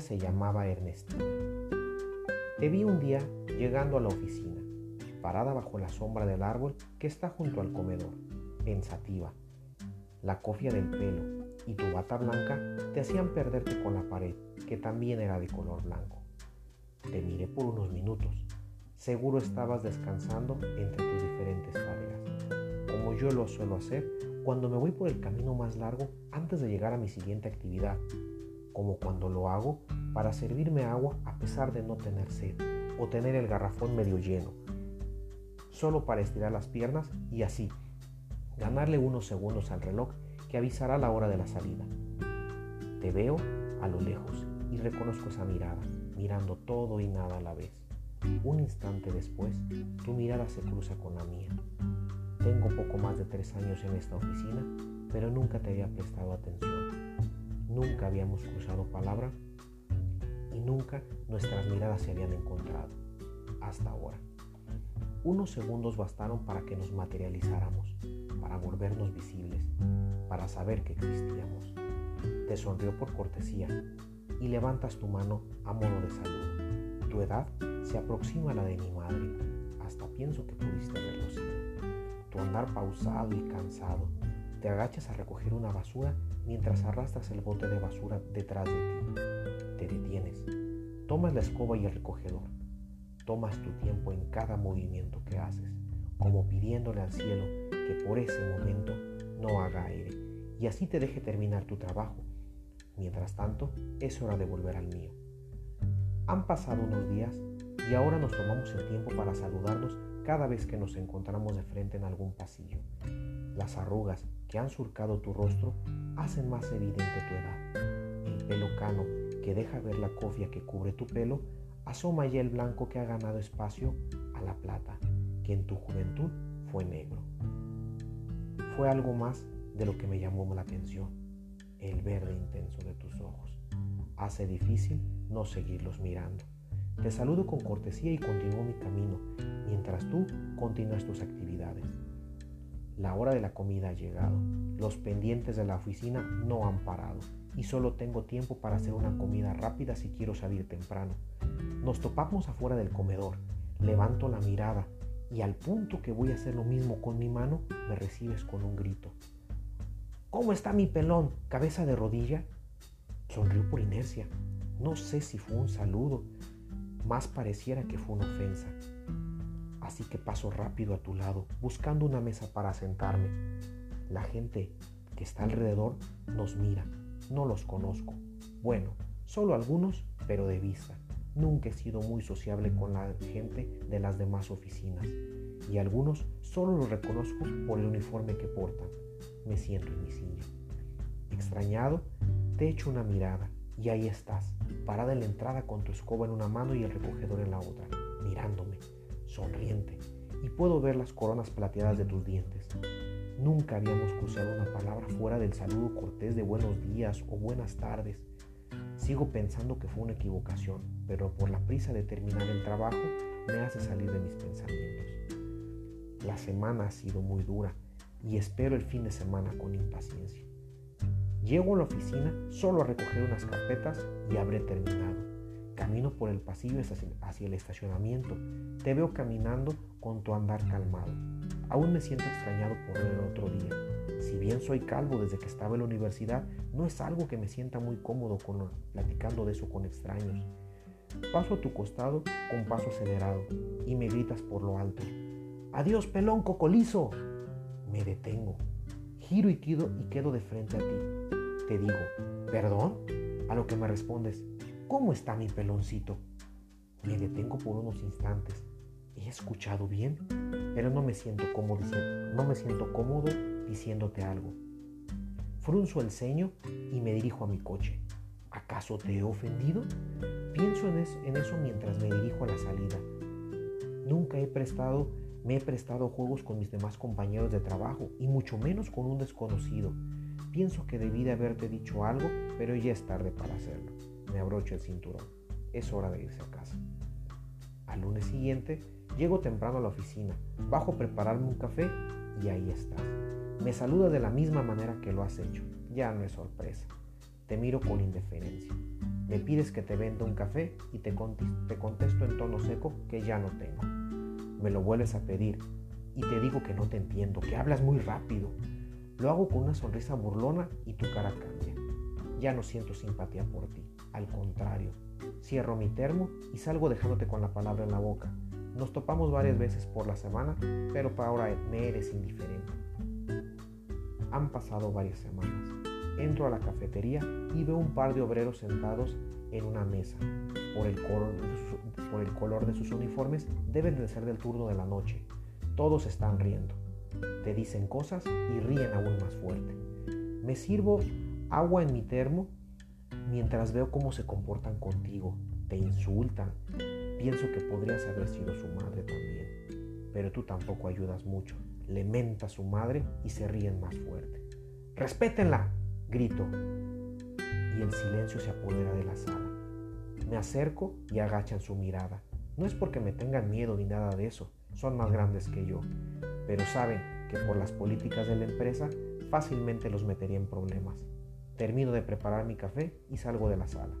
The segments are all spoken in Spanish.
Se llamaba Ernestina. Te vi un día llegando a la oficina, parada bajo la sombra del árbol que está junto al comedor, pensativa. La cofia del pelo y tu bata blanca te hacían perderte con la pared, que también era de color blanco. Te miré por unos minutos. Seguro estabas descansando entre tus diferentes tareas, como yo lo suelo hacer cuando me voy por el camino más largo antes de llegar a mi siguiente actividad, como cuando lo hago para servirme agua a pesar de no tener sed o tener el garrafón medio lleno, solo para estirar las piernas y así ganarle unos segundos al reloj que avisará la hora de la salida. Te veo a lo lejos y reconozco esa mirada, mirando todo y nada a la vez. Un instante después, tu mirada se cruza con la mía. Tengo poco más de tres años en esta oficina, pero nunca te había prestado atención. Nunca habíamos cruzado palabra y nunca nuestras miradas se habían encontrado. Hasta ahora. Unos segundos bastaron para que nos materializáramos, para volvernos visibles, para saber que existíamos. Te sonrió por cortesía y levantas tu mano a modo de saludo. Tu edad se aproxima a la de mi madre. Hasta pienso que pudiste verlo Tu andar pausado y cansado. Te agachas a recoger una basura mientras arrastras el bote de basura detrás de ti. Te detienes. Tomas la escoba y el recogedor. Tomas tu tiempo en cada movimiento que haces, como pidiéndole al cielo que por ese momento no haga aire y así te deje terminar tu trabajo. Mientras tanto, es hora de volver al mío. Han pasado unos días y ahora nos tomamos el tiempo para saludarnos cada vez que nos encontramos de frente en algún pasillo. Las arrugas que han surcado tu rostro hacen más evidente tu edad. El pelo cano que deja ver la cofia que cubre tu pelo asoma ya el blanco que ha ganado espacio a la plata, que en tu juventud fue negro. Fue algo más de lo que me llamó la atención, el verde intenso de tus ojos. Hace difícil no seguirlos mirando. Te saludo con cortesía y continúo mi camino, mientras tú continúas tus actividades. La hora de la comida ha llegado. Los pendientes de la oficina no han parado y solo tengo tiempo para hacer una comida rápida si quiero salir temprano. Nos topamos afuera del comedor. Levanto la mirada y al punto que voy a hacer lo mismo con mi mano, me recibes con un grito. ¿Cómo está mi pelón? ¿Cabeza de rodilla? Sonrió por inercia. No sé si fue un saludo, más pareciera que fue una ofensa. Así que paso rápido a tu lado, buscando una mesa para sentarme. La gente que está alrededor nos mira. No los conozco. Bueno, solo algunos, pero de vista. Nunca he sido muy sociable con la gente de las demás oficinas y algunos solo los reconozco por el uniforme que portan. Me siento en mi silla. Extrañado, te echo una mirada y ahí estás, parada en la entrada con tu escoba en una mano y el recogedor en la otra, mirándome, sonriente, y puedo ver las coronas plateadas de tus dientes. Nunca habíamos cruzado una palabra fuera del saludo cortés de buenos días o buenas tardes Sigo pensando que fue una equivocación, pero por la prisa de terminar el trabajo me hace salir de mis pensamientos. La semana ha sido muy dura y espero el fin de semana con impaciencia. Llego a la oficina solo a recoger unas carpetas y habré terminado. Camino por el pasillo hacia el estacionamiento. Te veo caminando con tu andar calmado. Aún me siento extrañado por el otro día si bien soy calvo desde que estaba en la universidad, no es algo que me sienta muy cómodo con, platicando de eso con extraños. Paso a tu costado con paso acelerado y me gritas por lo alto. ¡Adiós, pelón cocolizo! Me detengo, giro y quedo, y quedo de frente a ti. Te digo, ¿perdón? A lo que me respondes, ¿cómo está mi peloncito? Me detengo por unos instantes. ¿He escuchado bien? Pero no me siento cómodo, no me siento cómodo diciéndote algo. Frunzo el ceño y me dirijo a mi coche. ¿Acaso te he ofendido? Pienso en, en eso mientras me dirijo a la salida. Nunca he prestado, me he prestado juegos con mis demás compañeros de trabajo y mucho menos con un desconocido. Pienso que debí de haberte dicho algo, pero ya es tarde para hacerlo. Me abrocho el cinturón. Es hora de irse a casa. Al lunes siguiente, llego temprano a la oficina, bajo a prepararme un café y ahí estás. Me saluda de la misma manera que lo has hecho. Ya no es sorpresa. Te miro con indiferencia. Me pides que te venda un café y te, te contesto en tono seco que ya no tengo. Me lo vuelves a pedir y te digo que no te entiendo, que hablas muy rápido. Lo hago con una sonrisa burlona y tu cara cambia. Ya no siento simpatía por ti, al contrario. Cierro mi termo y salgo dejándote con la palabra en la boca. Nos topamos varias veces por la semana, pero para ahora me eres indiferente. Han pasado varias semanas. Entro a la cafetería y veo un par de obreros sentados en una mesa. Por el, por el color de sus uniformes deben de ser del turno de la noche. Todos están riendo. Te dicen cosas y ríen aún más fuerte. Me sirvo agua en mi termo mientras veo cómo se comportan contigo. Te insultan. Pienso que podrías haber sido su madre también. Pero tú tampoco ayudas mucho. Le menta su madre y se ríen más fuerte. ¡Respétenla! grito. Y el silencio se apodera de la sala. Me acerco y agachan su mirada. No es porque me tengan miedo ni nada de eso son más grandes que yo, pero saben que por las políticas de la empresa fácilmente los metería en problemas. Termino de preparar mi café y salgo de la sala.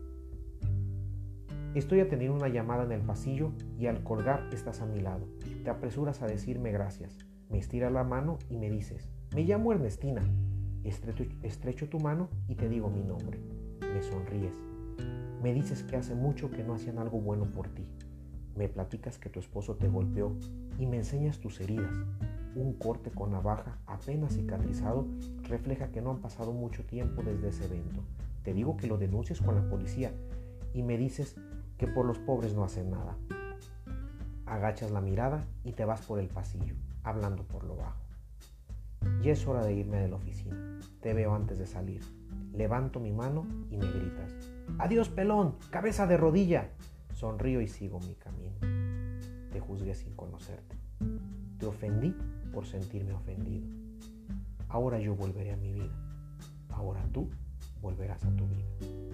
Estoy atendiendo una llamada en el pasillo y al colgar estás a mi lado. Te apresuras a decirme gracias. Me estiras la mano y me dices, me llamo Ernestina. Estrecho, estrecho tu mano y te digo mi nombre. Me sonríes. Me dices que hace mucho que no hacían algo bueno por ti. Me platicas que tu esposo te golpeó y me enseñas tus heridas. Un corte con navaja apenas cicatrizado refleja que no han pasado mucho tiempo desde ese evento. Te digo que lo denuncies con la policía y me dices que por los pobres no hacen nada. Agachas la mirada y te vas por el pasillo, hablando por lo bajo. Ya es hora de irme de la oficina. Te veo antes de salir. Levanto mi mano y me gritas. Adiós, pelón, cabeza de rodilla. Sonrío y sigo mi camino. Te juzgué sin conocerte. Te ofendí por sentirme ofendido. Ahora yo volveré a mi vida. Ahora tú volverás a tu vida.